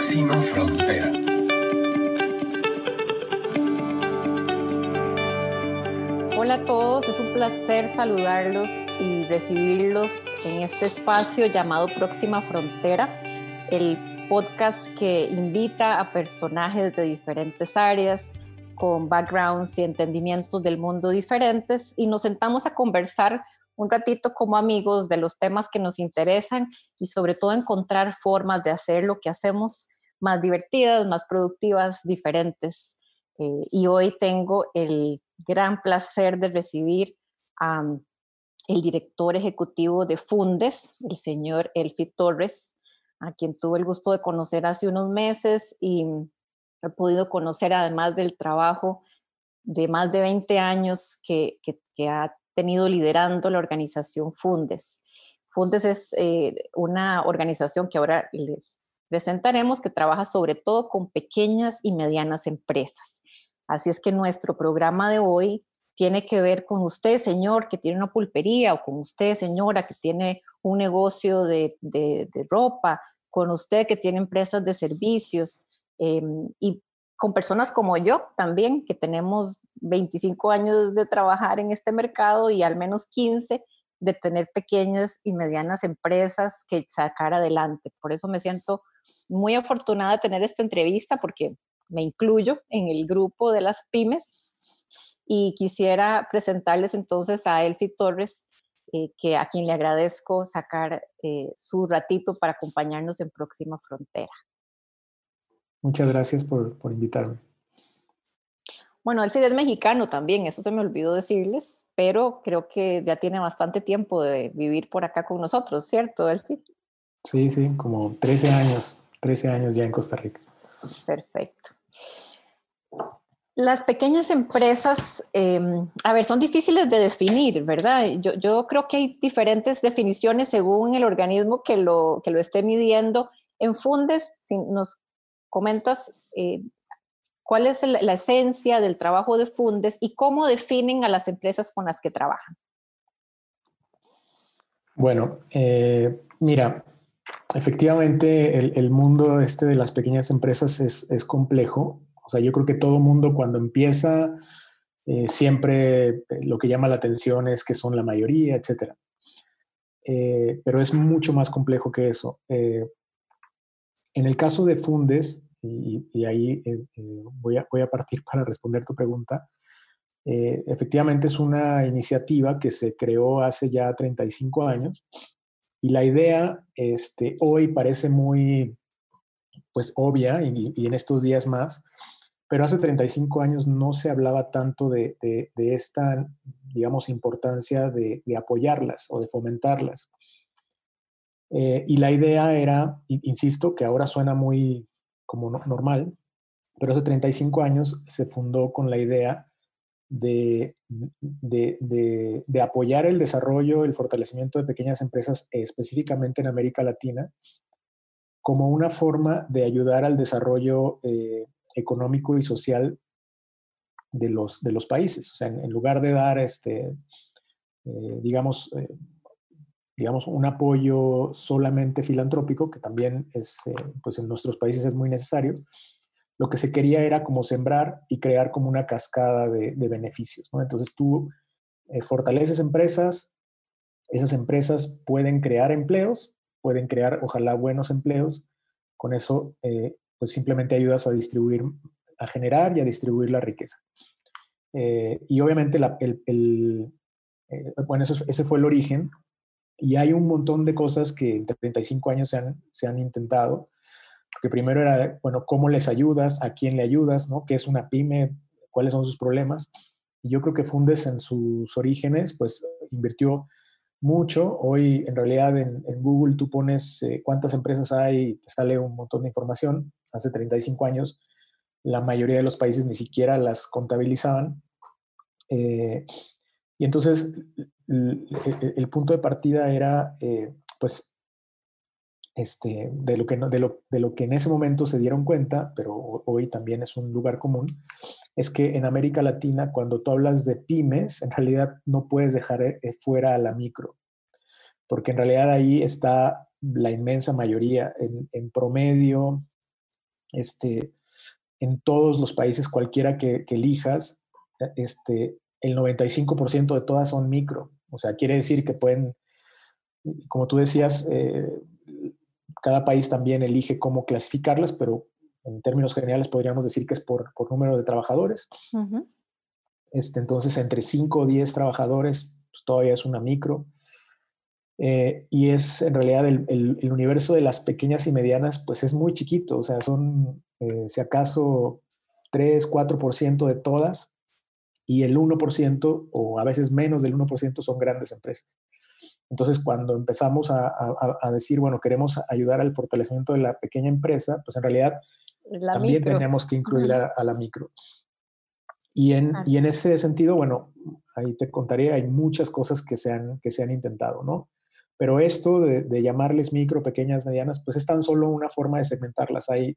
próxima frontera. Hola a todos, es un placer saludarlos y recibirlos en este espacio llamado Próxima Frontera, el podcast que invita a personajes de diferentes áreas con backgrounds y entendimientos del mundo diferentes y nos sentamos a conversar un ratito como amigos de los temas que nos interesan y sobre todo encontrar formas de hacer lo que hacemos más divertidas, más productivas, diferentes. Eh, y hoy tengo el gran placer de recibir al el director ejecutivo de Fundes, el señor Elfi Torres, a quien tuve el gusto de conocer hace unos meses y he podido conocer además del trabajo de más de 20 años que, que, que ha tenido liderando la organización Fundes. Fundes es eh, una organización que ahora les presentaremos que trabaja sobre todo con pequeñas y medianas empresas. Así es que nuestro programa de hoy tiene que ver con usted, señor, que tiene una pulpería, o con usted, señora, que tiene un negocio de, de, ropa, con usted que tiene empresas de servicios em, y con personas como yo también, que tenemos 25 años de trabajar en este mercado y al menos 15 de tener pequeñas y medianas empresas que sacar adelante. Por eso me siento muy afortunada de tener esta entrevista porque me incluyo en el grupo de las pymes y quisiera presentarles entonces a Elfi Torres, eh, que a quien le agradezco sacar eh, su ratito para acompañarnos en Próxima Frontera. Muchas gracias por, por invitarme. Bueno, el es mexicano también, eso se me olvidó decirles, pero creo que ya tiene bastante tiempo de vivir por acá con nosotros, ¿cierto, Elfi? Sí, sí, como 13 años, 13 años ya en Costa Rica. Perfecto. Las pequeñas empresas, em, a ver, son difíciles de definir, ¿verdad? Yo, yo, creo que hay diferentes definiciones según el organismo que lo, que lo esté midiendo. En Fundes, si nos comentas eh, cuál es la esencia del trabajo de Fundes y cómo definen a las empresas con las que trabajan. Bueno, eh, mira, efectivamente el, mundo este de las pequeñas empresas es, complejo. O sea, yo creo que todo mundo cuando empieza, eh, siempre lo que llama la atención es que son la mayoría, etc. pero es mucho más complejo que eso. En el caso de Fundes, y, ahí eh, eh, voy, a, voy, a, partir para responder tu pregunta, eh, efectivamente es una iniciativa que se creó hace ya 35 años y la idea este, hoy parece muy pues obvia y, en estos días más, pero hace 35 años no se hablaba tanto de, de, esta, digamos, importancia de, de, apoyarlas o de fomentarlas. Eh, y la idea era, insisto, que ahora suena muy como normal, pero hace 35 años se fundó con la idea de, de, de, apoyar el desarrollo, el fortalecimiento de pequeñas empresas, específicamente en América Latina, como una forma de ayudar al desarrollo eh, económico y social de los, de los países. O sea, en, lugar de dar, este, eh, digamos, digamos, un apoyo solamente filantrópico, que también es, eh, pues en nuestros países es muy necesario, lo que se quería era como sembrar y crear como una cascada de, beneficios. ¿no? Entonces tú eh, fortaleces empresas, esas empresas pueden crear empleos, pueden crear ojalá buenos empleos, con eso eh, pues simplemente ayudas a distribuir, a generar y a distribuir la riqueza. y obviamente la, el, bueno, ese fue el origen, y hay un montón de cosas que en 35 años se han, se han intentado. Que primero era, bueno, ¿cómo les ayudas? ¿A quién le ayudas? ¿no? ¿Qué es una pyme? ¿Cuáles son sus problemas? Y yo creo que Fundes en sus orígenes, pues invirtió mucho. Hoy, en realidad, en, Google tú pones eh, cuántas empresas hay y te sale un montón de información. Hace 35 años, la mayoría de los países ni siquiera las contabilizaban. Eh, y entonces el, punto de partida era, eh, pues, este, de, lo que de, lo, de lo que en ese momento se dieron cuenta, pero hoy también es un lugar común, es que en América Latina, cuando tú hablas de pymes, en realidad no puedes dejar eh, fuera a la micro, porque en realidad ahí está la inmensa mayoría. En, promedio, este, en todos los países, cualquiera que, elijas, e, este, el 95% de todas son micro. O sea, quiere decir que pueden, como tú decías, eh, cada país también elige cómo clasificarlas, pero en términos generales podríamos decir que es por, número de trabajadores. este, entonces, entre 5 o 10 trabajadores, pues, todavía es una micro. Eh, y es en realidad el, universo de las pequeñas y medianas, pues es muy chiquito, o sea, son eh, si acaso 3, 4% de todas y el 1% o a veces menos del 1% son grandes empresas. Entonces, cuando empezamos a, decir, bueno, queremos ayudar al fortalecimiento de la pequeña empresa, pues en realidad también tenemos que incluir a, la micro. Y en, y en ese sentido, bueno, ahí te contaré, hay muchas cosas que se han, que se han intentado, ¿no? Pero esto de, llamarles micro, pequeñas, medianas, pues es tan solo una forma de segmentarlas. Hay,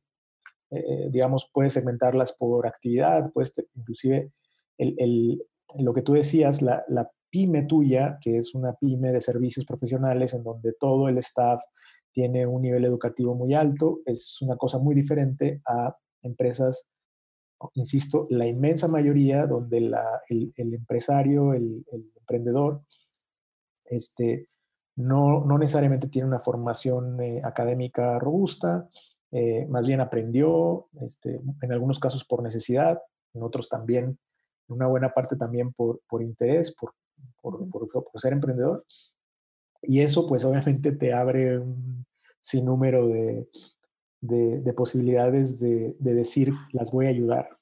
eh, digamos, puedes segmentarlas por actividad, puedes inclusive lo que tú decías, la, pyme tuya, que es una pyme de servicios profesionales en donde todo el staff tiene un nivel educativo muy alto, es una cosa muy diferente a empresas, insisto, la inmensa mayoría donde el, empresario, el, emprendedor, este, no, no necesariamente tiene una formación eh, académica robusta, eh, más bien aprendió, este, en algunos casos por necesidad, en otros también, una buena parte también por, por interés, por, por, por, ser emprendedor. Y eso pues obviamente te abre un sinnúmero de, de, de posibilidades de, de decir, las voy a ayudar.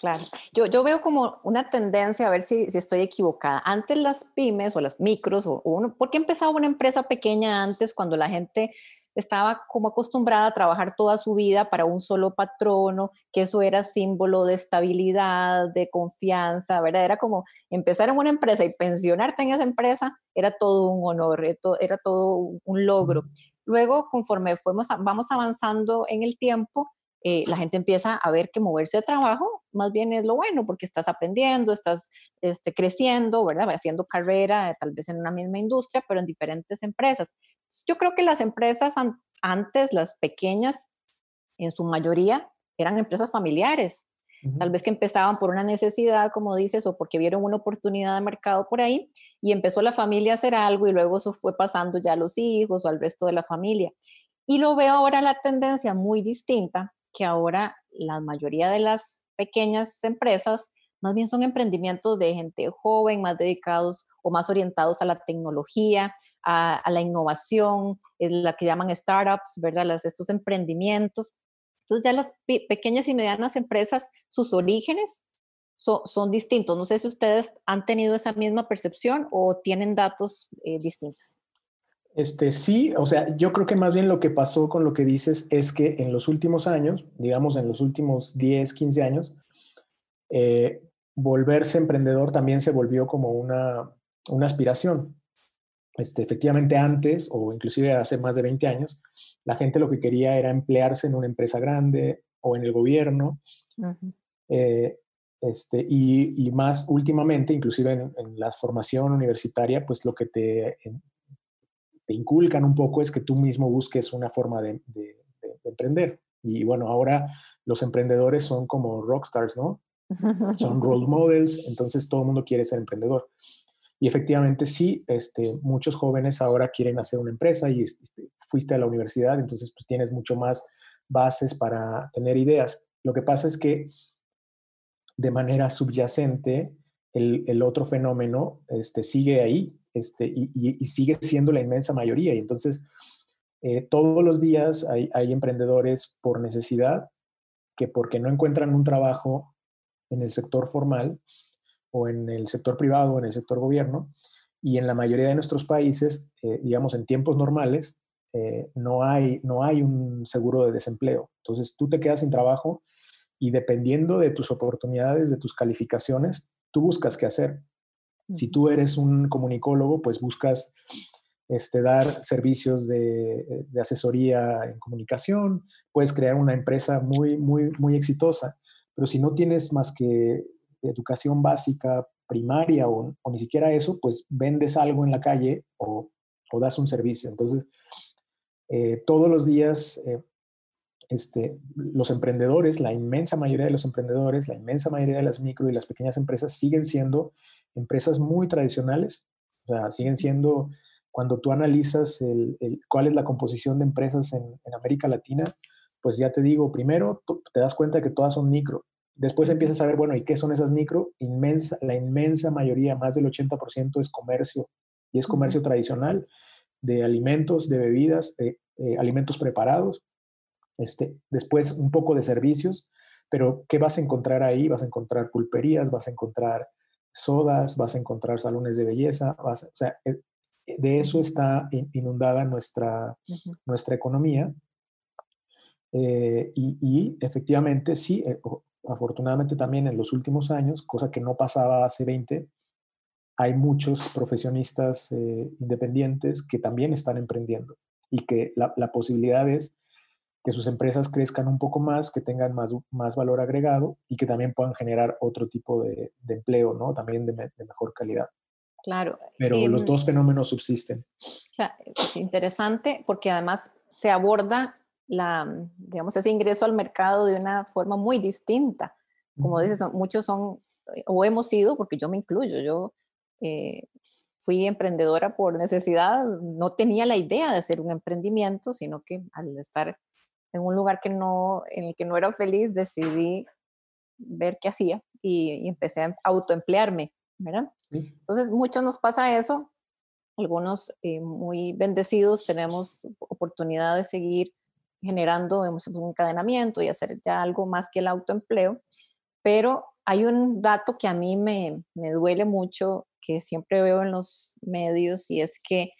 Claro, yo, yo veo como una tendencia, a ver si, si, estoy equivocada. Antes las pymes o las micros, o, uno, ¿por qué empezaba una empresa pequeña antes cuando la gente estaba como acostumbrada a trabajar toda su vida para un solo patrono, que eso era símbolo de estabilidad, de confianza, ¿verdad? Era como empezar en una empresa y pensionarte en esa empresa era todo un honor, era todo un logro. Luego, conforme fuimos, vamos avanzando en el tiempo, eh, la gente empieza a ver que moverse de trabajo más bien es lo bueno, porque estás aprendiendo, estás este, creciendo, ¿verdad? Haciendo carrera, tal vez en una misma industria, pero en diferentes empresas. Yo creo que las empresas antes, las pequeñas, en su mayoría, eran empresas familiares. Tal vez que empezaban por una necesidad, como dices, o porque vieron una oportunidad de mercado por ahí y empezó la familia a hacer algo y luego eso fue pasando ya a los hijos o al resto de la familia. Y lo veo ahora la tendencia muy distinta, que ahora la mayoría de las pequeñas empresas más bien son emprendimientos de gente joven, más dedicados o más orientados a la tecnología, a, la innovación, es la que llaman startups, ¿verdad? Las, estos emprendimientos. Entonces ya las pequeñas y medianas empresas, sus orígenes son distintos. No sé si ustedes han tenido esa misma percepción o tienen datos eh, distintos. Este, sí, o sea, yo creo que más bien lo que pasó con lo que dices es que en los últimos años, digamos en los últimos 10, 15 años, eh, volverse emprendedor también se volvió como una, una aspiración. Este, efectivamente antes, o inclusive hace más de 20 años, la gente lo que quería era emplearse en una empresa grande o en el gobierno. Eh, este, y, más últimamente, inclusive en, en, la formación universitaria, pues lo que te inculcan un poco es que tú mismo busques una forma de, emprender. Y bueno, ahora los emprendedores son como rockstars, ¿no? Son role models, entonces todo el mundo quiere ser emprendedor. Y efectivamente sí, este, muchos jóvenes ahora quieren hacer una empresa y este, fuiste a la universidad, entonces pues tienes mucho más bases para tener ideas. Lo que pasa es que de manera subyacente, el, otro fenómeno este, sigue ahí y, sigue siendo la inmensa mayoría. Y entonces, eh, todos los días hay, emprendedores por necesidad que porque no encuentran un trabajo en el sector formal o en el sector privado o en el sector gobierno, y en la mayoría de nuestros países, eh, digamos, en tiempos normales, eh, no, hay, no hay un seguro de desempleo. Entonces, tú te quedas sin trabajo y dependiendo de tus oportunidades, de tus calificaciones, tú buscas qué hacer. Si tú eres un comunicólogo, pues buscas este, dar servicios de, asesoría en comunicación, puedes crear una empresa muy, muy, muy exitosa, pero si no tienes más que educación básica, primaria o, ni siquiera eso, pues vendes algo en la calle o, das un servicio. Entonces, eh, todos los días, eh, este, los emprendedores, la inmensa mayoría de los emprendedores, la inmensa mayoría de las micro y las pequeñas empresas siguen siendo empresas muy tradicionales, o sea, siguen siendo, cuando tú analizas el, cuál es la composición de empresas en, América Latina, pues ya te digo, primero te das cuenta que todas son micro, después empiezas a ver, bueno, ¿y qué son esas micro? Inmensa, la inmensa mayoría, más del 80% es comercio, y es comercio tradicional de alimentos, de bebidas, de alimentos preparados, este, después un poco de servicios, pero ¿qué vas a encontrar ahí? Vas a encontrar pulperías, vas a encontrar sodas, vas a encontrar salones de belleza, o sea, eh, de eso está inundada nuestra, nuestra economía. Eh, y, efectivamente, sí, eh, afortunadamente también en los últimos años, cosa que no pasaba hace 20, hay muchos profesionistas independientes que también están emprendiendo y que la, la posibilidad es que sus empresas crezcan un poco más, que tengan más, más valor agregado y que también puedan generar otro tipo de, empleo, ¿no? También de, mejor calidad. Claro. Pero los em, dos fenómenos subsisten. es interesante porque además se aborda la, digamos, ese ingreso al mercado de una forma muy distinta. Como dices, muchos son, eh, o hemos sido, porque yo me incluyo, yo eh, fui emprendedora por necesidad, no tenía la idea de hacer un emprendimiento, sino que al estar en un lugar que no, en el que no era feliz, decidí ver qué hacía y, empecé a autoemplearme, ¿verdad? Entonces, muchos nos pasa eso, algunos eh, muy bendecidos tenemos oportunidad de seguir generando un encadenamiento y hacer ya algo más que el autoempleo, pero hay un dato que a mí me, me duele mucho, que siempre veo en los medios, y es que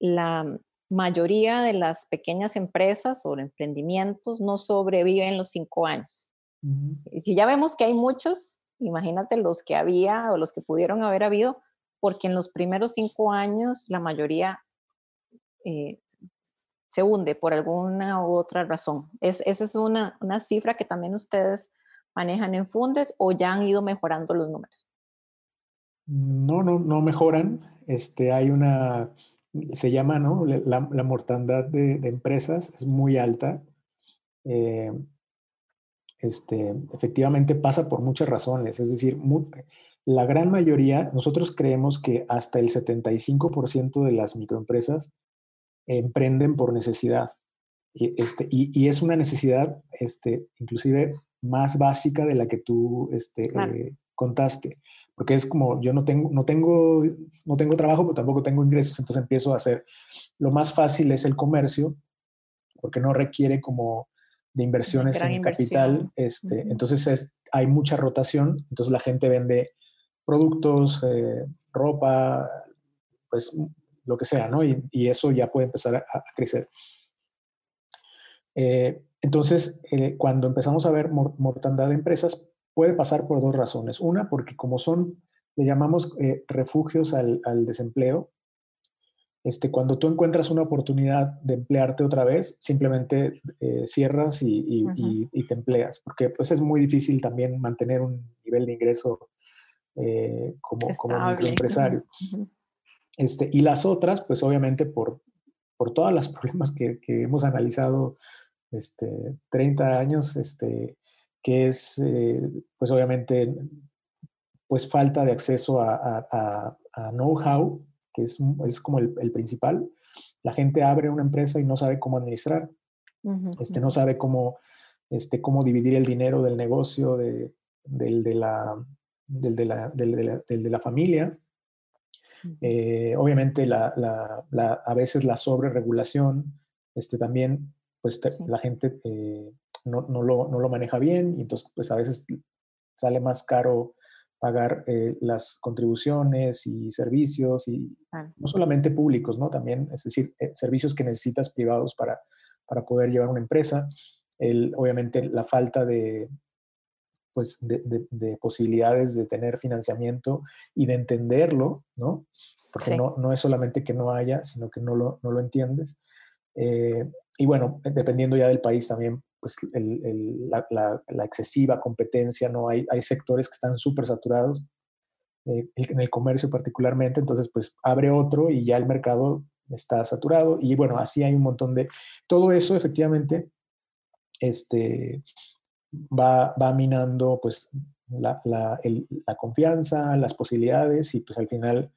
la, mayoría de las pequeñas empresas o emprendimientos no sobreviven los cinco años. Y si ya vemos que hay muchos, imagínate los que había o los que pudieron haber habido, porque en los primeros cinco años la mayoría eh, se hunde por alguna u otra razón. Es, esa es una, una cifra que también ustedes manejan en Fundes o ya han ido mejorando los números. No, no, no mejoran. Este, hay una se llama, ¿no? La, mortandad de, empresas es muy alta. Eh, este, efectivamente pasa por muchas razones, es decir, la gran mayoría, nosotros creemos que hasta el 75% de las microempresas emprenden por necesidad. Y, este, y, es una necesidad este, inclusive más básica de la que tú este, eh, contaste, porque es como yo no tengo, no tengo, no tengo trabajo, pero tampoco tengo ingresos, entonces empiezo a hacer, lo más fácil es el comercio, porque no requiere como de inversiones en capital, este, entonces es, hay mucha rotación, entonces la gente vende productos, eh, ropa, pues lo que sea, ¿no? Y, eso ya puede empezar a, crecer. Eh, entonces, eh, cuando empezamos a ver mortandad de empresas, puede pasar por dos razones. Una, porque como son, le llamamos eh, refugios al, desempleo, este, cuando tú encuentras una oportunidad de emplearte otra vez, simplemente cierras y, te empleas, porque pues es muy difícil también mantener un nivel de ingreso como, como microempresario. Este, y las otras, pues obviamente por, por todos los problemas que, que, hemos analizado este, 30 años, este, que es, eh, pues obviamente, pues falta de acceso a, know-how, que es, es como el, principal. La gente abre una empresa y no sabe cómo administrar, este, no sabe cómo, este, cómo dividir el dinero del negocio, de, del, de la, del, de la, del, de la, familia. Eh, obviamente, la, la, a veces la sobreregulación, este, también, pues la gente eh, no, no, lo, no, lo, maneja bien y entonces pues a veces sale más caro pagar eh, las contribuciones y servicios y no solamente públicos, ¿no? También, es decir, servicios que necesitas privados para, para poder llevar una empresa. El, obviamente la falta de, pues, de, de, posibilidades de tener financiamiento y de entenderlo, ¿no? Porque no, no, es solamente que no haya, sino que no lo, no lo entiendes. Eh, y bueno, dependiendo ya del país también, pues la, excesiva competencia, ¿no? Hay, hay sectores que están súper saturados, eh, en el comercio particularmente, entonces pues abre otro y ya el mercado está saturado y bueno, así hay un montón de... Todo eso efectivamente este, va, va minando pues la, la, la, confianza, las posibilidades y pues al final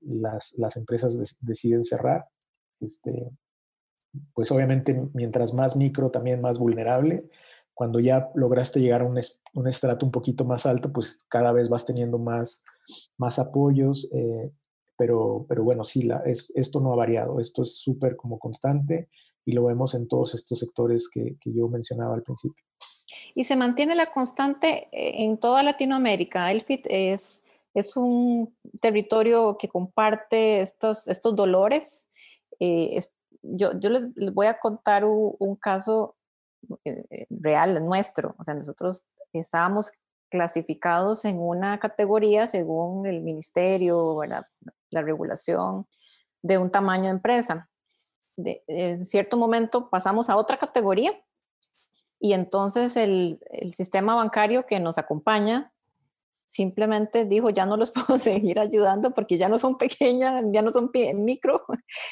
las, las empresas deciden cerrar. Este, pues obviamente mientras más micro, también más vulnerable. Cuando ya lograste llegar a un, un estrato un poquito más alto, pues cada vez vas teniendo más, más apoyos. Eh, pero, pero bueno, sí, la, es, esto no ha variado. Esto es súper como constante y lo vemos en todos estos sectores que, que yo mencionaba al principio. Y se mantiene la constante eh, en toda Latinoamérica. Elfit es, es un territorio que comparte estos, estos dolores. Eh, yo, yo les, voy a contar un, caso eh, real nuestro. O sea, nosotros estábamos clasificados en una categoría según el ministerio, la regulación de un tamaño de empresa. De, en cierto momento pasamos a otra categoría y entonces el, el, sistema bancario que nos acompaña simplemente dijo, ya no los puedo seguir ayudando porque ya no son pequeñas, ya no son micro.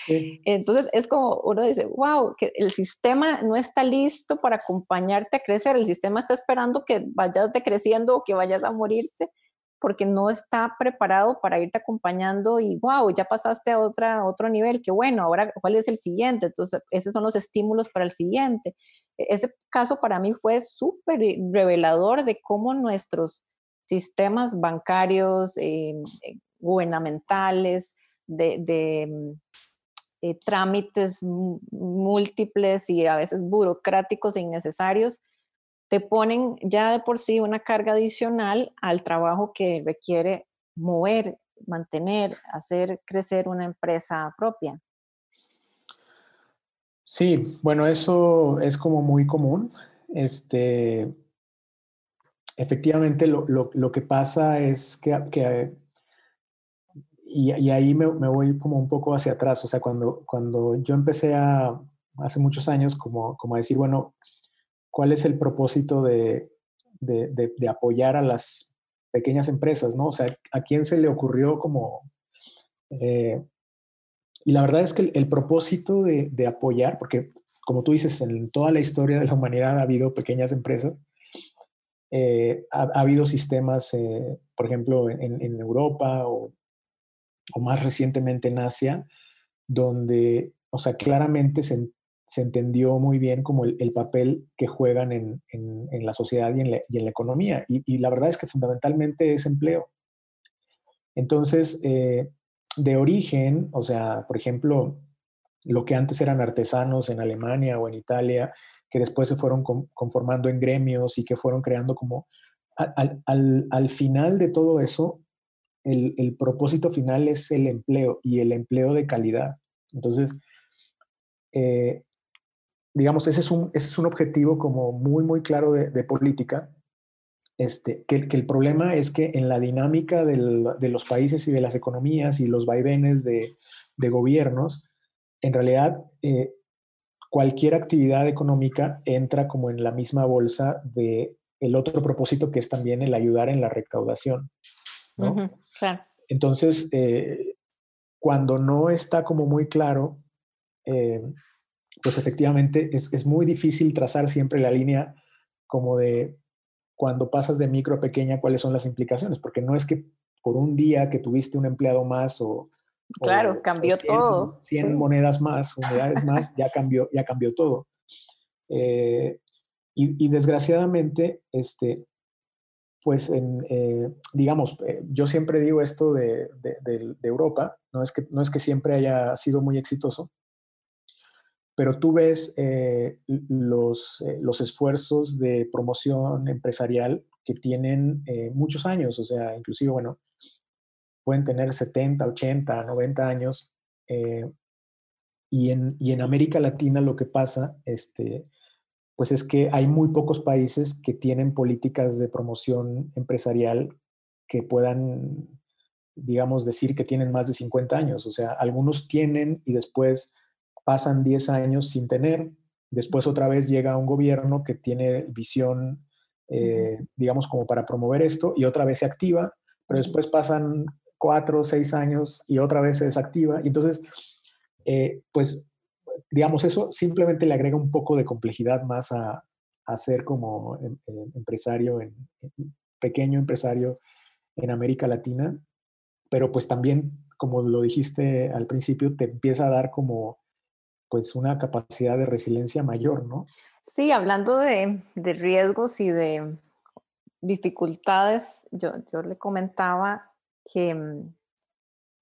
Entonces es como uno dice, wow, que el sistema no está listo para acompañarte a crecer, el sistema está esperando que vayas decreciendo o que vayas a morirte porque no está preparado para irte acompañando y wow, ya pasaste a otra, otro nivel, qué bueno, ahora cuál es el siguiente, entonces esos son los estímulos para el siguiente. E-, ese caso para mí fue súper revelador de cómo nuestros sistemas bancarios, eh, eh, gubernamentales, de, mm, eh, trámites múltiples y a veces burocráticos e innecesarios, te ponen ya de por sí una carga adicional al trabajo que requiere mover, mantener, hacer crecer una empresa propia. Sí, bueno, eso es como muy común. Este, efectivamente, lo, lo, que pasa es que, que y, y, ahí me, me, voy como un poco hacia atrás, o sea, cuando, cuando yo empecé a, hace muchos años, como, como a decir, bueno, ¿cuál es el propósito de, de, de, de apoyar a las pequeñas empresas, ¿no? O sea, ¿a quién se le ocurrió como eh, y la verdad es que el, propósito de, apoyar, porque como tú dices, en toda la historia de la humanidad ha habido pequeñas empresas, eh, ha, habido sistemas, eh, por ejemplo, en, Europa o, más recientemente en Asia, donde, o sea, claramente se, entendió muy bien como el, papel que juegan en, la sociedad y en la, economía. Y, la verdad es que fundamentalmente es empleo. Entonces, eh, de origen, o sea, por ejemplo, lo que antes eran artesanos en Alemania o en Italia, que después se fueron conformando en gremios y que fueron creando como... Al, final de todo eso, el, propósito final es el empleo y el empleo de calidad. Entonces, eh, digamos, ese es, un, ese es un objetivo como muy, muy claro de política este, que, el problema es que en la dinámica de los países y de las economías y los vaivenes de, gobiernos, en realidad eh, cualquier actividad económica entra como en la misma bolsa de el otro propósito que es también el ayudar en la recaudación. Entonces, eh, cuando no está como muy claro, eh, pues efectivamente es, es, muy difícil trazar siempre la línea como de cuando pasas de micro a pequeña, cuáles son las implicaciones, porque no es que por un día que tuviste un empleado más o... Claro, cambió todo. 100 monedas más, unidades más, ya cambió, ya cambió todo. Eh, y, desgraciadamente, este, pues, en, eh, digamos, eh, yo siempre digo esto de, de, Europa, no es, que, no es que siempre haya sido muy exitoso, pero tú ves eh, los, eh, los, esfuerzos de promoción empresarial que tienen eh, muchos años, o sea, inclusive, bueno, pueden tener 70, 80, 90 años. y, en, y en América Latina lo que pasa, este, pues es que hay muy pocos países que tienen políticas de promoción empresarial que puedan, digamos, decir que tienen más de 50 años. O sea, algunos tienen y después pasan 10 años sin tener, después otra vez llega un gobierno que tiene visión, eh, digamos, como para promover esto, y otra vez se activa, pero después pasan 4 o 6 años y otra vez se desactiva. Y entonces, eh, pues, digamos, eso simplemente le agrega un poco de complejidad más a, a ser como em, em, empresario, en, pequeño empresario en América Latina, pero pues también, como lo dijiste al principio, te empieza a dar como pues una capacidad de resiliencia mayor, ¿no? Sí, hablando de, de riesgos y de dificultades, yo, yo le comentaba que mm,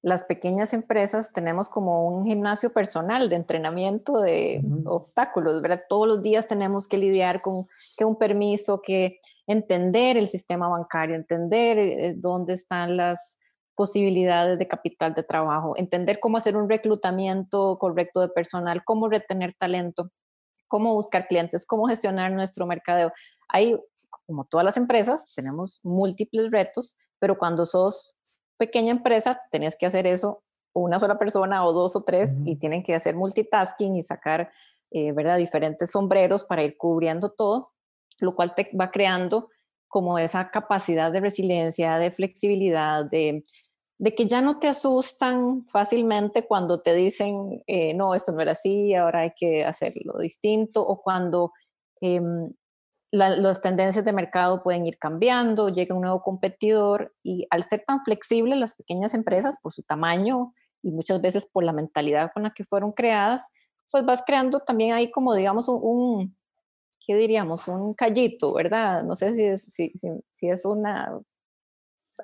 las pequeñas empresas tenemos como un gimnasio personal de entrenamiento de obstáculos, ¿verdad? Todos los días tenemos que lidiar con que un permiso, que entender el sistema bancario, entender eh, dónde están las posibilidades de capital de trabajo, entender cómo hacer un reclutamiento correcto de personal, cómo retener talento, cómo buscar clientes, cómo gestionar nuestro mercadeo. Hay, como todas las empresas, tenemos múltiples retos, pero cuando sos pequeña empresa, tenés que hacer eso una sola persona o dos o tres y tienen que hacer multitasking y sacar, eh, ¿verdad? Diferentes sombreros para ir cubriendo todo, lo cual te va creando como esa capacidad de resiliencia, de flexibilidad, de, de que ya no te asustan fácilmente cuando te dicen, eh, no, eso no era así, ahora hay que hacerlo distinto, o cuando em, las tendencias de mercado pueden ir cambiando, llega un nuevo competidor y al ser tan flexibles las pequeñas empresas por su tamaño y muchas veces por la mentalidad con la que fueron creadas, pues vas creando también ahí como digamos un, ¿qué diríamos? Un callito, ¿verdad? No sé si es, si, si, es una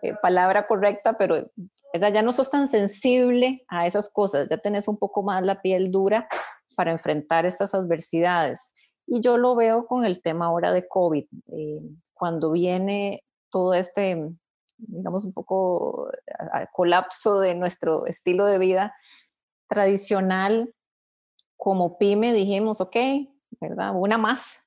eh, palabra correcta, pero ¿verdad? ya no sos tan sensible a esas cosas, ya tenés un poco más la piel dura para enfrentar estas adversidades. Y yo lo veo con el tema ahora de COVID, eh, cuando viene todo este, digamos, un poco colapso de nuestro estilo de vida tradicional, como pyme dijimos, ok, ¿verdad? Una más.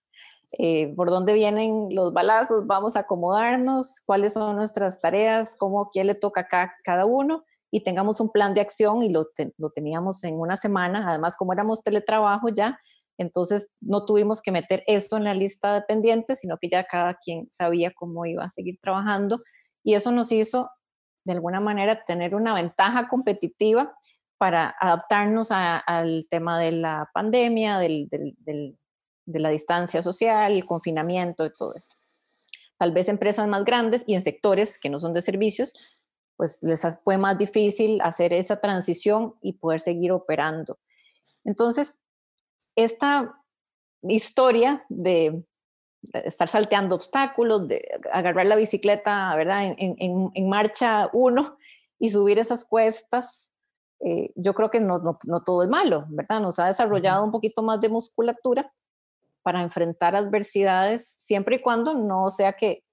Eh, ¿Por dónde vienen los balazos? Vamos a acomodarnos, cuáles son nuestras tareas, cómo, quién le toca a cada uno y tengamos un plan de acción y lo, lo teníamos en una semana. Además, como éramos teletrabajo ya, entonces no tuvimos que meter esto en la lista de pendientes, sino que ya cada quien sabía cómo iba a seguir trabajando y eso nos hizo de alguna manera tener una ventaja competitiva para adaptarnos al tema de la pandemia, de la distancia social, el confinamiento y todo esto. Tal vez empresas más grandes y en sectores que no son de servicios, pues les fue más difícil hacer esa transición y poder seguir operando. Entonces, esta historia de estar salteando obstáculos, de agarrar la bicicleta, ¿verdad? En, marcha uno y subir esas cuestas, eh, yo creo que no, no, todo es malo, ¿verdad? Nos ha desarrollado un poquito más de musculatura para enfrentar adversidades, siempre y cuando no sea que,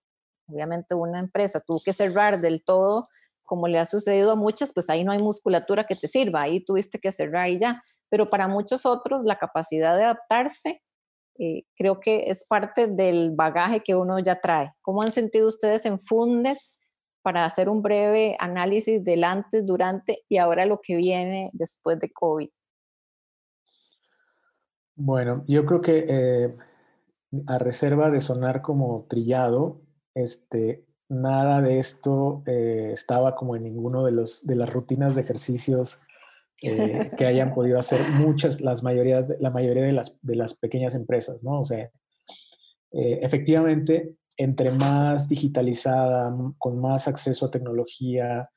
obviamente, una empresa tuvo que cerrar del todo como le ha sucedido a muchas, pues ahí no hay musculatura que te sirva, ahí tuviste que cerrar y ya. Pero para muchos otros, la capacidad de adaptarse eh, creo que es parte del bagaje que uno ya trae. ¿Cómo han sentido ustedes en Fundes para hacer un breve análisis del antes, durante y ahora lo que viene después de COVID? Bueno, yo creo que eh, a reserva de sonar como trillado, este, nada de esto eh, estaba como en ninguno de, los, de las rutinas de ejercicios eh, que hayan podido hacer muchas, las mayorías, la mayoría de las, de las pequeñas empresas, ¿no? O sea, eh, efectivamente, entre más digitalizada, con más acceso a tecnología,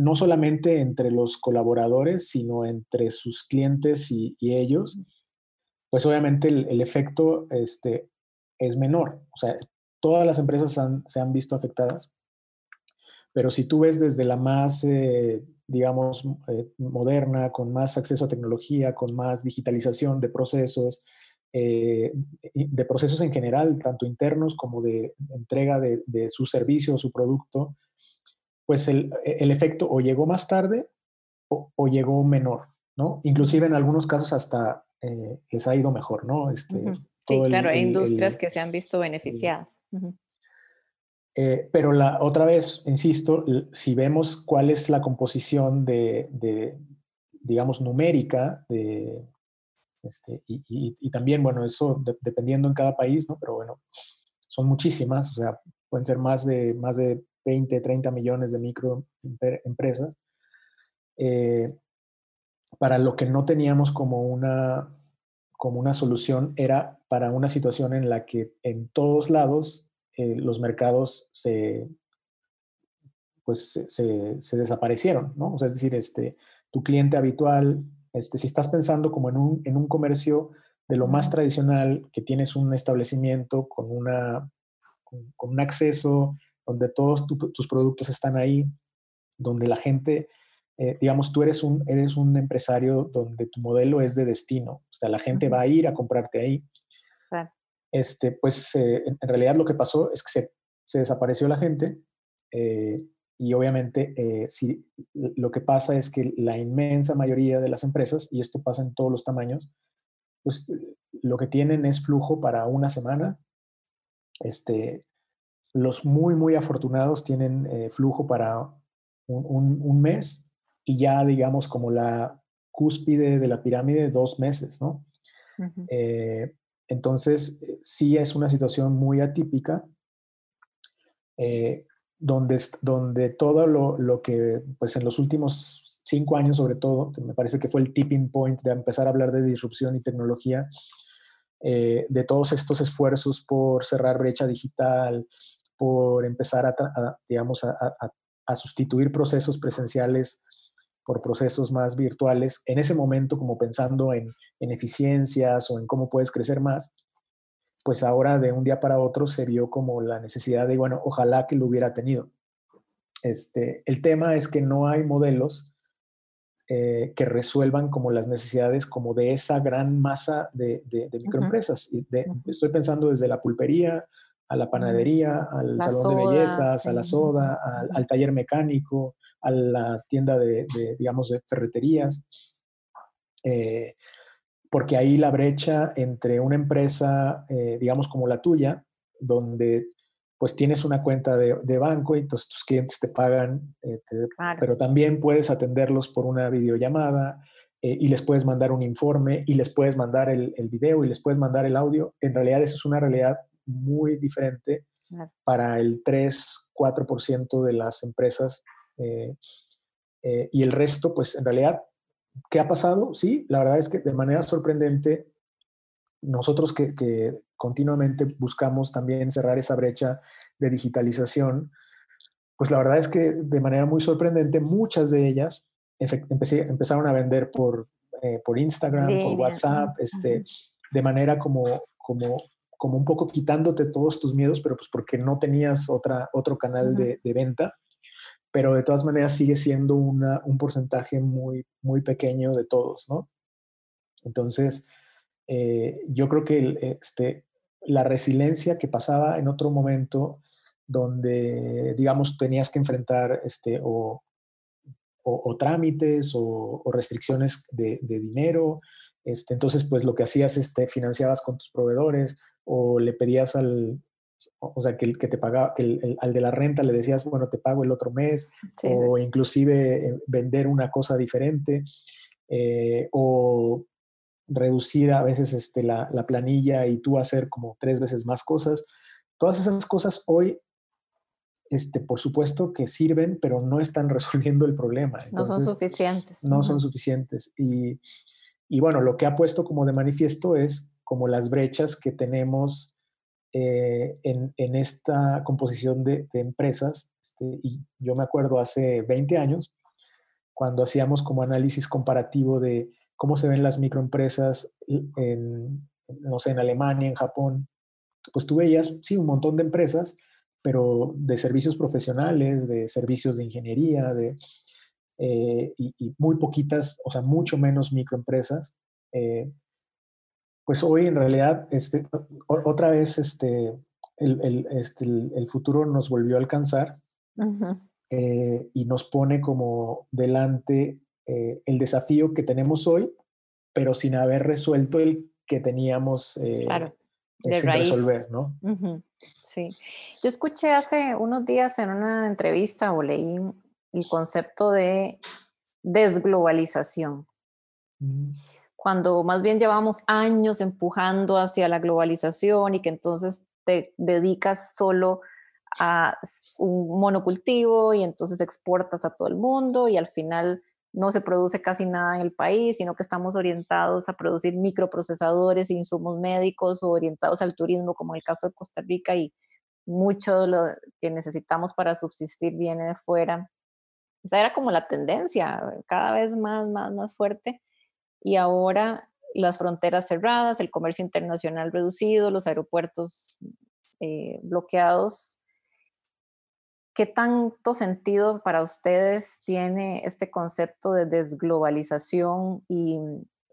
no solamente entre los colaboradores, sino entre sus clientes y, ellos, pues obviamente el, el, efecto este, es menor. O sea, todas las empresas se han visto afectadas, pero si tú ves desde la más, eh, digamos, eh, moderna, con más acceso a tecnología, con más digitalización de procesos, eh, de procesos en general, tanto internos como de entrega de, su servicio o su producto, pues el, efecto o llegó más tarde o, llegó menor, ¿no? Inclusive en algunos casos hasta les ha ido mejor, ¿no? Este, Sí, claro, hay industrias que se han visto beneficiadas. Eh, pero la, otra vez, insisto, si vemos cuál es la composición de, digamos, numérica, de, este, y, también, bueno, eso dependiendo en cada país, ¿no? Pero bueno, son muchísimas, o sea, pueden ser más de, más de 20, 30 millones de microempresas. Eh, para lo que no teníamos como una como una solución era para una situación en la que en todos lados eh, los mercados se, pues, se, se, desaparecieron, ¿no? O sea, es decir, este, tu cliente habitual, este, si estás pensando como en un, en un comercio de lo más tradicional, que tienes un establecimiento con, una, con, un acceso, donde todos tus productos están ahí, donde la gente, eh, digamos, tú eres un, eres un empresario donde tu modelo es de destino, o sea, la gente va a ir a comprarte ahí. Este, pues eh, en, realidad lo que pasó es que se, se desapareció la gente eh, y obviamente si, lo que pasa es que la inmensa mayoría de las empresas, y esto pasa en todos los tamaños, pues lo que tienen es flujo para una semana. Este, los muy, muy afortunados tienen eh, flujo para un, mes y ya, digamos, como la cúspide de la pirámide, dos meses, ¿no? Eh, entonces, eh, sí es una situación muy atípica, donde, donde todo lo, lo, que, pues en los últimos cinco años sobre todo, que me parece que fue el tipping point de empezar a hablar de disrupción y tecnología, eh, de todos estos esfuerzos por cerrar brecha digital, por empezar a, digamos, a, sustituir procesos presenciales por procesos más virtuales, en ese momento como pensando en, en eficiencias o en cómo puedes crecer más, pues ahora de un día para otro se vio como la necesidad de, bueno, ojalá que lo hubiera tenido. Este, el tema es que no hay modelos eh, que resuelvan como las necesidades como de esa gran masa de, microempresas. y Estoy pensando desde la pulpería a la panadería, al salón de bellezas, a la soda, al, taller mecánico, a la tienda de, digamos, de ferreterías. Eh, porque ahí la brecha entre una empresa, eh, digamos, como la tuya, donde pues tienes una cuenta de, banco y entonces tus clientes te pagan, eh, pero también puedes atenderlos por una videollamada eh, y les puedes mandar un informe y les puedes mandar el, video y les puedes mandar el audio. En realidad eso es una realidad muy diferente para el 3, 4% de las empresas eh, y el resto, pues en realidad, ¿qué ha pasado? Sí, la verdad es que de manera sorprendente nosotros que, continuamente buscamos también cerrar esa brecha de digitalización, pues la verdad es que de manera muy sorprendente muchas de ellas empezaron a vender por, eh, por Instagram, por WhatsApp, este, de manera como, como, como un poco quitándote todos tus miedos, pero pues porque no tenías otra, otro canal de, de, venta, pero de todas maneras sigue siendo una, un porcentaje muy, muy pequeño de todos, ¿no? Entonces, eh, yo creo que este, la resiliencia que pasaba en otro momento donde, digamos, tenías que enfrentar este, o, trámites o, restricciones de, dinero, este, entonces, pues lo que hacías, este, financiabas con tus proveedores o le pedías al, o sea, que, el que te pagaba, que al de la renta le decías, bueno, te pago el otro mes, o inclusive eh, vender una cosa diferente, eh, o reducir a veces este, la, planilla y tú hacer como tres veces más cosas. Todas esas cosas hoy, este, por supuesto que sirven, pero no están resolviendo el problema. no son suficientes. No son suficientes. Y, y, bueno, lo que ha puesto como de manifiesto es como las brechas que tenemos eh, en, en, esta composición de, de empresas. Este, y yo me acuerdo hace 20 años, cuando hacíamos como análisis comparativo de cómo se ven las microempresas en, no sé, en Alemania, en Japón, pues tú veías, sí, un montón de empresas, pero de servicios profesionales, de servicios de ingeniería, de, eh, y, muy poquitas, o sea, mucho menos microempresas. Eh, pues hoy en realidad, este, otra vez, este, el, este, el, futuro nos volvió a alcanzar eh, y nos pone como delante eh, el desafío que tenemos hoy, pero sin haber resuelto el que teníamos eh, claro, de resolver, ¿no? Sí. Yo escuché hace unos días en una entrevista o leí el concepto de desglobalización. Mm. Cuando más bien llevamos años empujando hacia la globalización y que entonces te dedicas solo a un monocultivo y entonces exportas a todo el mundo y al final no se produce casi nada en el país, sino que estamos orientados a producir microprocesadores e insumos médicos o orientados al turismo, como el caso de Costa Rica, y mucho de lo que necesitamos para subsistir viene de fuera. Esa era como la tendencia, cada vez más, más, más fuerte. Y ahora las fronteras cerradas, el comercio internacional reducido, los aeropuertos eh, bloqueados, ¿Qué tanto sentido para ustedes tiene este concepto de desglobalización y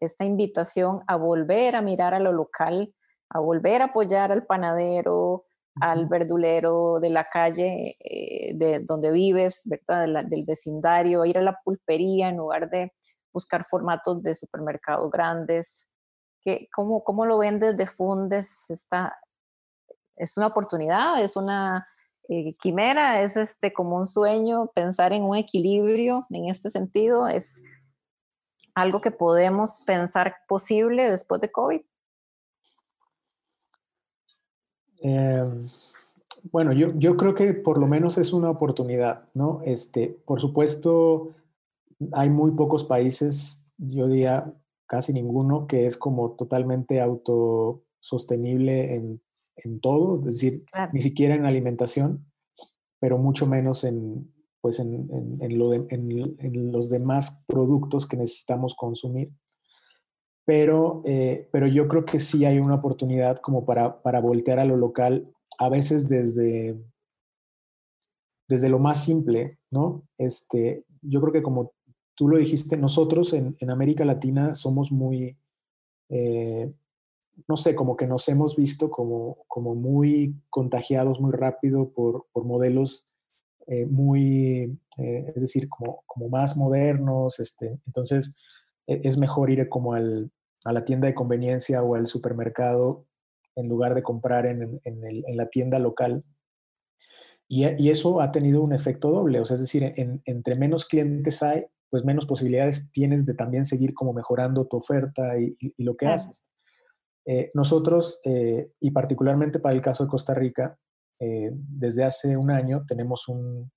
esta invitación a volver a mirar a lo local, a volver a apoyar al panadero, al verdulero de la calle eh, de donde vives, ¿verdad? del vecindario, ir a la pulpería en lugar de buscar formatos de supermercados grandes? ¿Qué, cómo, ¿Cómo lo ven desde Fundes? Esta, ¿Es una oportunidad? ¿Es una eh, quimera, es este, como un sueño, pensar en un equilibrio en este sentido, es algo que podemos pensar posible después de COVID. Em, bueno, yo, yo, creo que por lo menos es una oportunidad, ¿no? Este, por supuesto, hay muy pocos países, yo diría casi ninguno, que es como totalmente autosostenible en en todo, es decir, ni siquiera en alimentación, pero mucho menos en, pues en, en, los demás productos que necesitamos consumir. Pero, eh, pero yo creo que sí hay una oportunidad como para, para voltear a lo local, a veces desde, desde lo más simple, ¿no? Este, yo creo que como tú lo dijiste, nosotros en, América Latina somos muy, eh, no sé, como que nos hemos visto como, como muy contagiados muy rápido por, por modelos eh, muy, eh, es decir, como, como más modernos. Este, entonces, e, es mejor ir como al, a la tienda de conveniencia o al supermercado en lugar de comprar en, en, el, en la tienda local. Y, y, eso ha tenido un efecto doble, o sea, es decir, entre menos clientes hay, pues menos posibilidades tienes de también seguir como mejorando tu oferta y, y, lo que haces. Eh, nosotros, eh, y particularmente para el caso de Costa Rica, eh, desde hace un año tenemos un,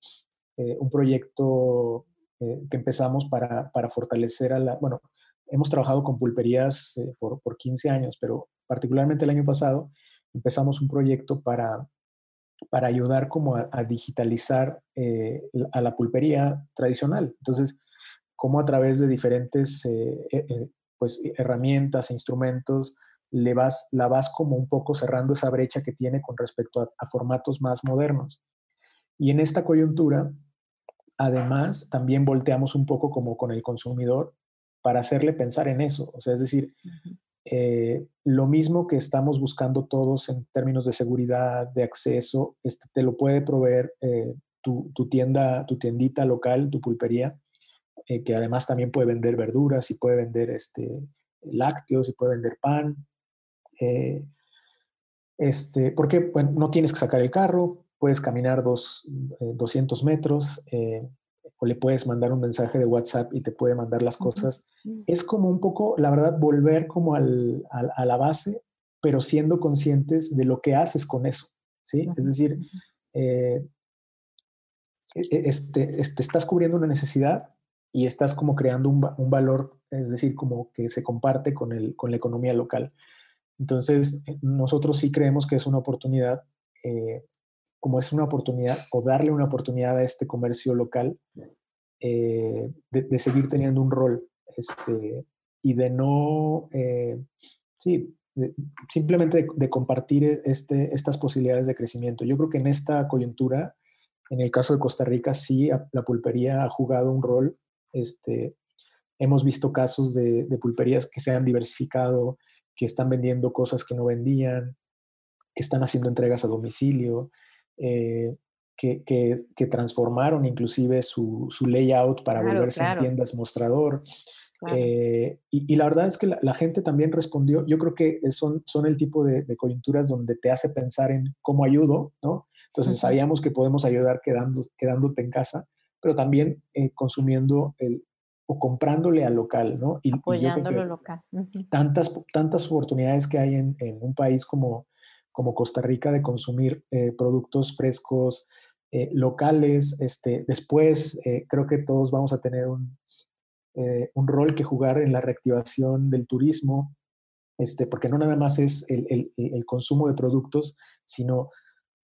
un proyecto que empezamos para, para, fortalecer a la, bueno, hemos trabajado con pulperías por, por, 15 años, pero particularmente el año pasado empezamos un proyecto para, para ayudar como a, a digitalizar a la pulpería tradicional. Entonces, como a través de diferentes pues, herramientas, e instrumentos, le vas, la vas como un poco cerrando esa brecha que tiene con respecto a, formatos más modernos. Y en esta coyuntura, además, también volteamos un poco como con el consumidor para hacerle pensar en eso. O sea, es decir, eh, lo mismo que estamos buscando todos en términos de seguridad, de acceso, este, te lo puede proveer eh, tu, tienda, tu tiendita local, tu pulpería, eh, que además también puede vender verduras y puede vender este, lácteos y puede vender pan eh, este, porque no tienes que sacar el carro, puedes caminar dos, 200 eh, metros eh, o le puedes mandar un mensaje de WhatsApp y te puede mandar las cosas. Es como un poco, la verdad, volver como al, a la base, pero siendo conscientes de lo que haces con eso. ¿sí? Es decir, e, e, este, este, estás cubriendo una necesidad y estás como creando un, un, valor, es decir, como que se comparte con, el, con la economía local. Entonces, eh, nosotros sí creemos que es una oportunidad, eh, como es una oportunidad, o darle una oportunidad a este comercio local eh, de, seguir teniendo un rol este, y de no, sí, simplemente de, compartir este, estas posibilidades de crecimiento. Yo creo que en esta coyuntura, en el caso de Costa Rica, sí, la pulpería ha jugado un rol. Este, hemos visto casos de, de pulperías que se han diversificado, que están vendiendo cosas que no vendían, que están haciendo entregas a domicilio, eh, que, que, transformaron inclusive su, su layout para volverse en tiendas mostrador. Eh, y, la verdad es que la, gente también respondió, yo creo que son, son el tipo de, coyunturas donde te hace pensar en cómo ayudo, ¿no? Entonces sabíamos que podemos ayudar quedando, quedándote en casa, pero también eh, consumiendo el, comprándole al local, ¿no? Y, Apoyándolo local. tantas, tantas oportunidades que hay en, un país como, como Costa Rica de consumir eh, productos frescos, eh, locales. Este, después, creo que todos vamos a tener un, un rol que jugar en la reactivación del turismo, este, porque no nada más es el, el, consumo de productos, sino,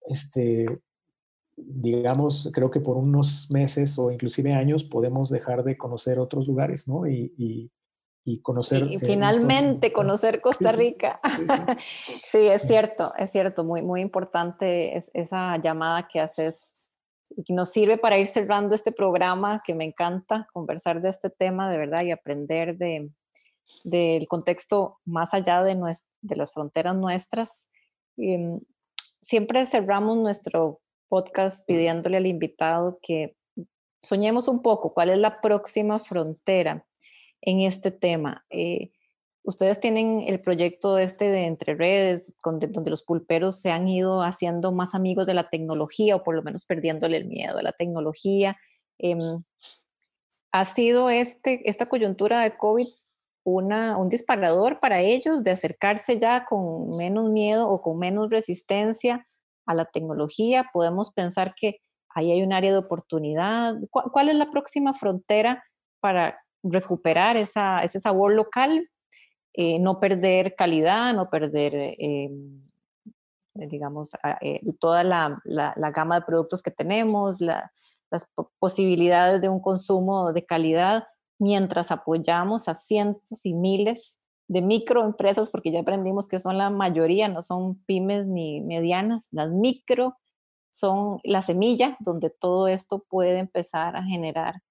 este, digamos, creo que por unos meses o inclusive años podemos dejar de conocer otros lugares, ¿no? Y, y, y conocer... Y eh, finalmente conocer Costa Rica. Sí, es cierto, es cierto, muy, muy importante es, esa llamada que haces y que nos sirve para ir cerrando este programa que me encanta conversar de este tema de verdad y aprender de, del contexto más allá de, de las fronteras nuestras. Em, siempre cerramos nuestro podcast pidiéndole al invitado que soñemos un poco cuál es la próxima frontera en este tema. Eh, ustedes tienen el proyecto este de Entre Redes, donde, donde, los pulperos se han ido haciendo más amigos de la tecnología o por lo menos perdiéndole el miedo a la tecnología. Em, ¿Ha sido este, esta coyuntura de COVID una, un disparador para ellos de acercarse ya con menos miedo o con menos resistencia a la tecnología? Podemos pensar que ahí hay un área de oportunidad. ¿Cuál, es la próxima frontera para recuperar esa, ese sabor local, eh, no perder calidad, no perder, eh, digamos, eh, toda la, la, gama de productos que tenemos, las posibilidades de un consumo de calidad, mientras apoyamos a cientos y miles de microempresas, porque ya aprendimos que son la mayoría, no son pymes ni medianas, las micro son la semilla donde todo esto puede empezar a generar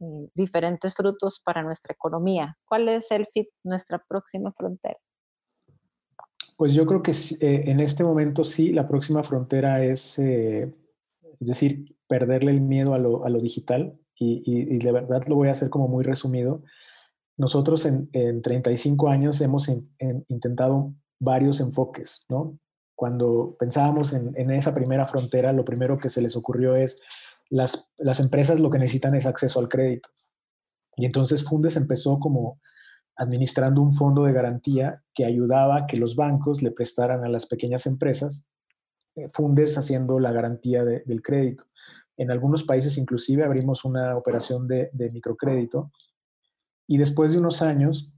eh, diferentes frutos para nuestra economía. ¿Cuál es el fit, nuestra próxima frontera? Pues yo creo que eh, en este momento sí, la próxima frontera es, eh, es decir, perderle el miedo a lo, a lo digital y, y, de verdad lo voy a hacer como muy resumido. Nosotros en, en 35 años hemos intentado varios enfoques, ¿no? Cuando pensábamos en, esa primera frontera, lo primero que se les ocurrió es las, las empresas lo que necesitan es acceso al crédito. Y entonces Fundes empezó como administrando un fondo de garantía que ayudaba a que los bancos le prestaran a las pequeñas empresas, eh, Fundes haciendo la garantía del crédito. En algunos países inclusive abrimos una operación de, microcrédito y después de unos años,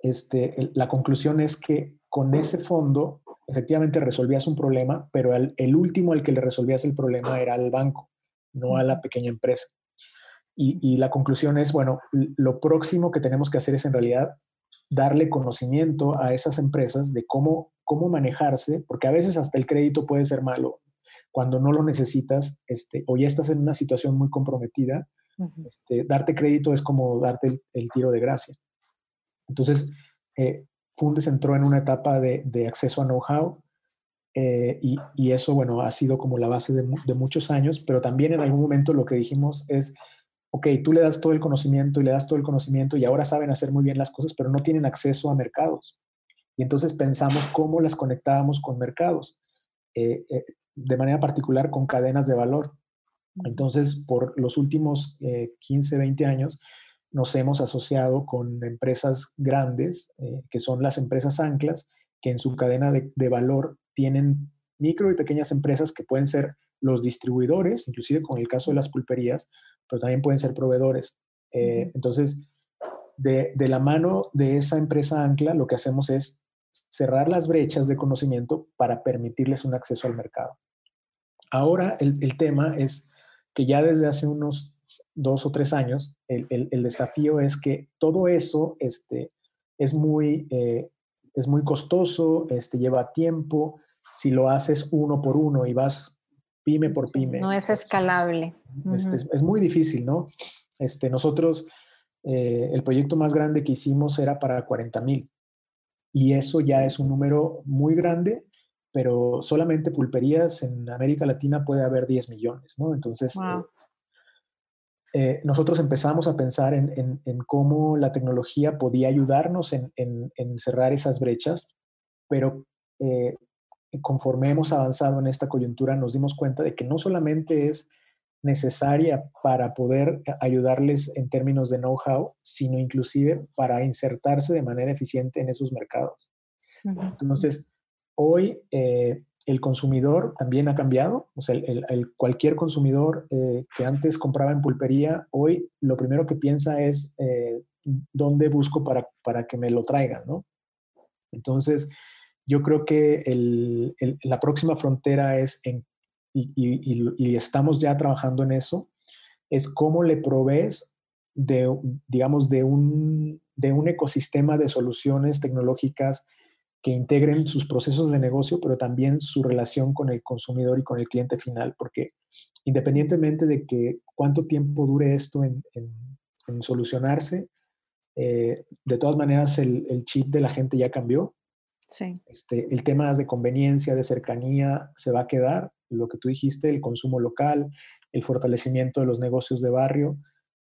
este, la conclusión es que con ese fondo efectivamente resolvías un problema, pero el último al que le resolvías el problema era al banco no a la pequeña empresa. Y, la conclusión es, bueno, lo próximo que tenemos que hacer es en realidad darle conocimiento a esas empresas de cómo, cómo manejarse, porque a veces hasta el crédito puede ser malo cuando no lo necesitas este, o ya estás en una situación muy comprometida. Este, darte crédito es como darte el, tiro de gracia. Entonces, eh, Fundes entró en una etapa de, acceso a know-how, eh, y, eso, bueno, ha sido como la base de, muchos años, pero también en algún momento lo que dijimos es, ok, tú le das todo el conocimiento y le das todo el conocimiento y ahora saben hacer muy bien las cosas, pero no tienen acceso a mercados. Y entonces pensamos cómo las conectábamos con mercados, eh, de manera particular con cadenas de valor. Entonces, por los últimos 15, 20 años, nos hemos asociado con empresas grandes, que son las empresas anclas, que en su cadena de, de valor tienen micro y pequeñas empresas que pueden ser los distribuidores, inclusive con el caso de las pulperías, pero también pueden ser proveedores. Eh, entonces, de, de, la mano de esa empresa ancla, lo que hacemos es cerrar las brechas de conocimiento para permitirles un acceso al mercado. Ahora, el, el tema es que ya desde hace unos dos o tres años, el, el, desafío es que todo eso este, es, muy, eh, es muy costoso, este, lleva tiempo, si lo haces uno por uno y vas pyme por pyme. No es escalable. Este, es, muy difícil, ¿no? Este, nosotros, eh, el proyecto más grande que hicimos era para 40 mil y eso ya es un número muy grande, pero solamente pulperías en América Latina puede haber 10 millones, ¿no? Entonces, eh, eh, nosotros empezamos a pensar en, cómo la tecnología podía ayudarnos en, cerrar esas brechas, pero conforme hemos avanzado en esta coyuntura, nos dimos cuenta de que no solamente es necesaria para poder ayudarles en términos de know-how, sino inclusive para insertarse de manera eficiente en esos mercados. Entonces, hoy eh, el consumidor también ha cambiado. O sea, el, cualquier consumidor eh, que antes compraba en pulpería, hoy lo primero que piensa es eh, dónde busco para, para que me lo traigan, ¿no? Entonces, yo creo que la próxima frontera es, en, y, estamos ya trabajando en eso, es cómo le provees de, digamos, de un, de un ecosistema de soluciones tecnológicas que integren sus procesos de negocio, pero también su relación con el consumidor y con el cliente final, porque independientemente de que cuánto tiempo dure esto en, solucionarse, eh, de todas maneras el, chip de la gente ya cambió. Sí. Este, el tema de conveniencia, de cercanía, se va a quedar. Lo que tú dijiste, el consumo local, el fortalecimiento de los negocios de barrio.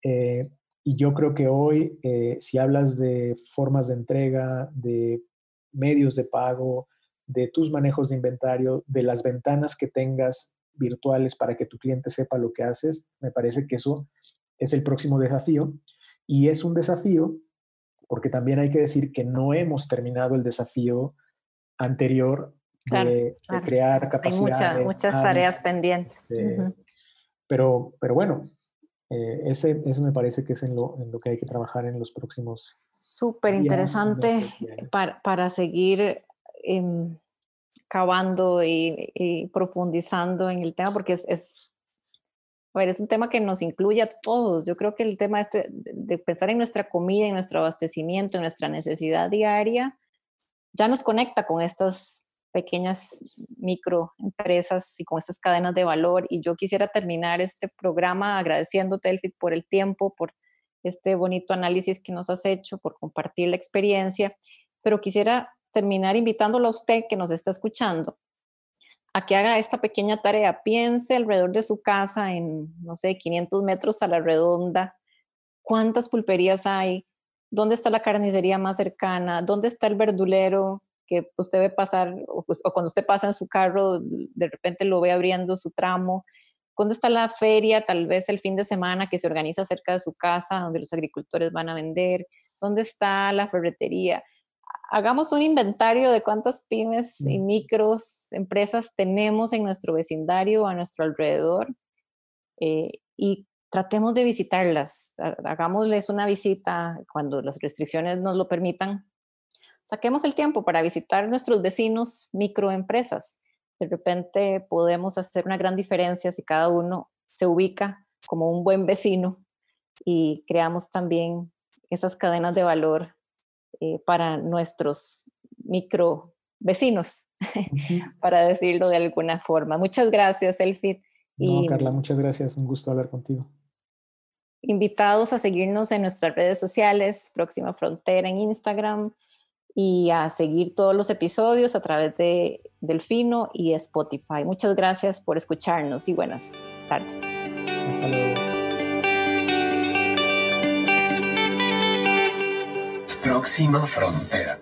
Eh, y yo creo que hoy, eh, si hablas de formas de entrega, de medios de pago, de tus manejos de inventario, de las ventanas que tengas virtuales para que tu cliente sepa lo que haces, me parece que eso es el próximo desafío. Y es un desafío porque también hay que decir que no hemos terminado el desafío anterior de, crear capacidades. Hay muchas tareas pendientes. pero, pero bueno, eh, ese, eso me parece que es en lo, en lo que hay que trabajar en los próximos Súper interesante para, para, seguir em, cavando y, profundizando en el tema, porque es, es, a ver, es un tema que nos incluye a todos. Yo creo que el tema este de pensar en nuestra comida, en nuestro abastecimiento, en nuestra necesidad diaria, ya nos conecta con estas pequeñas microempresas y con estas cadenas de valor. Y yo quisiera terminar este programa agradeciéndote, Elfit, por el tiempo, por este bonito análisis que nos has hecho, por compartir la experiencia, pero quisiera terminar invitándolo a usted que nos está escuchando a que haga esta pequeña tarea. Piense alrededor de su casa en, no sé, 500 metros a la redonda, cuántas pulperías hay, dónde está la carnicería más cercana, dónde está el verdulero que usted ve pasar, o, pues, o cuando usted pasa en su carro, de repente lo ve abriendo su tramo, ¿Dónde está la feria, tal vez el fin de semana que se organiza cerca de su casa, donde los agricultores van a vender? ¿Dónde está la ferretería? Hagamos un inventario de cuántas pymes y micros empresas tenemos en nuestro vecindario, a nuestro alrededor, eh, y tratemos de visitarlas. Hagámosles una visita cuando las restricciones nos lo permitan. Saquemos el tiempo para visitar nuestros vecinos microempresas de repente podemos hacer una gran diferencia si cada uno se ubica como un buen vecino y creamos también esas cadenas de valor eh, para nuestros micro vecinos, para decirlo de alguna forma. Muchas gracias, Elfit. No, Carla, muchas gracias. Un gusto hablar contigo. Invitados a seguirnos en nuestras redes sociales, Próxima Frontera en Instagram, y a seguir todos los episodios a través de Delfino y Spotify. Muchas gracias por escucharnos y buenas tardes. Hasta luego. Próxima frontera.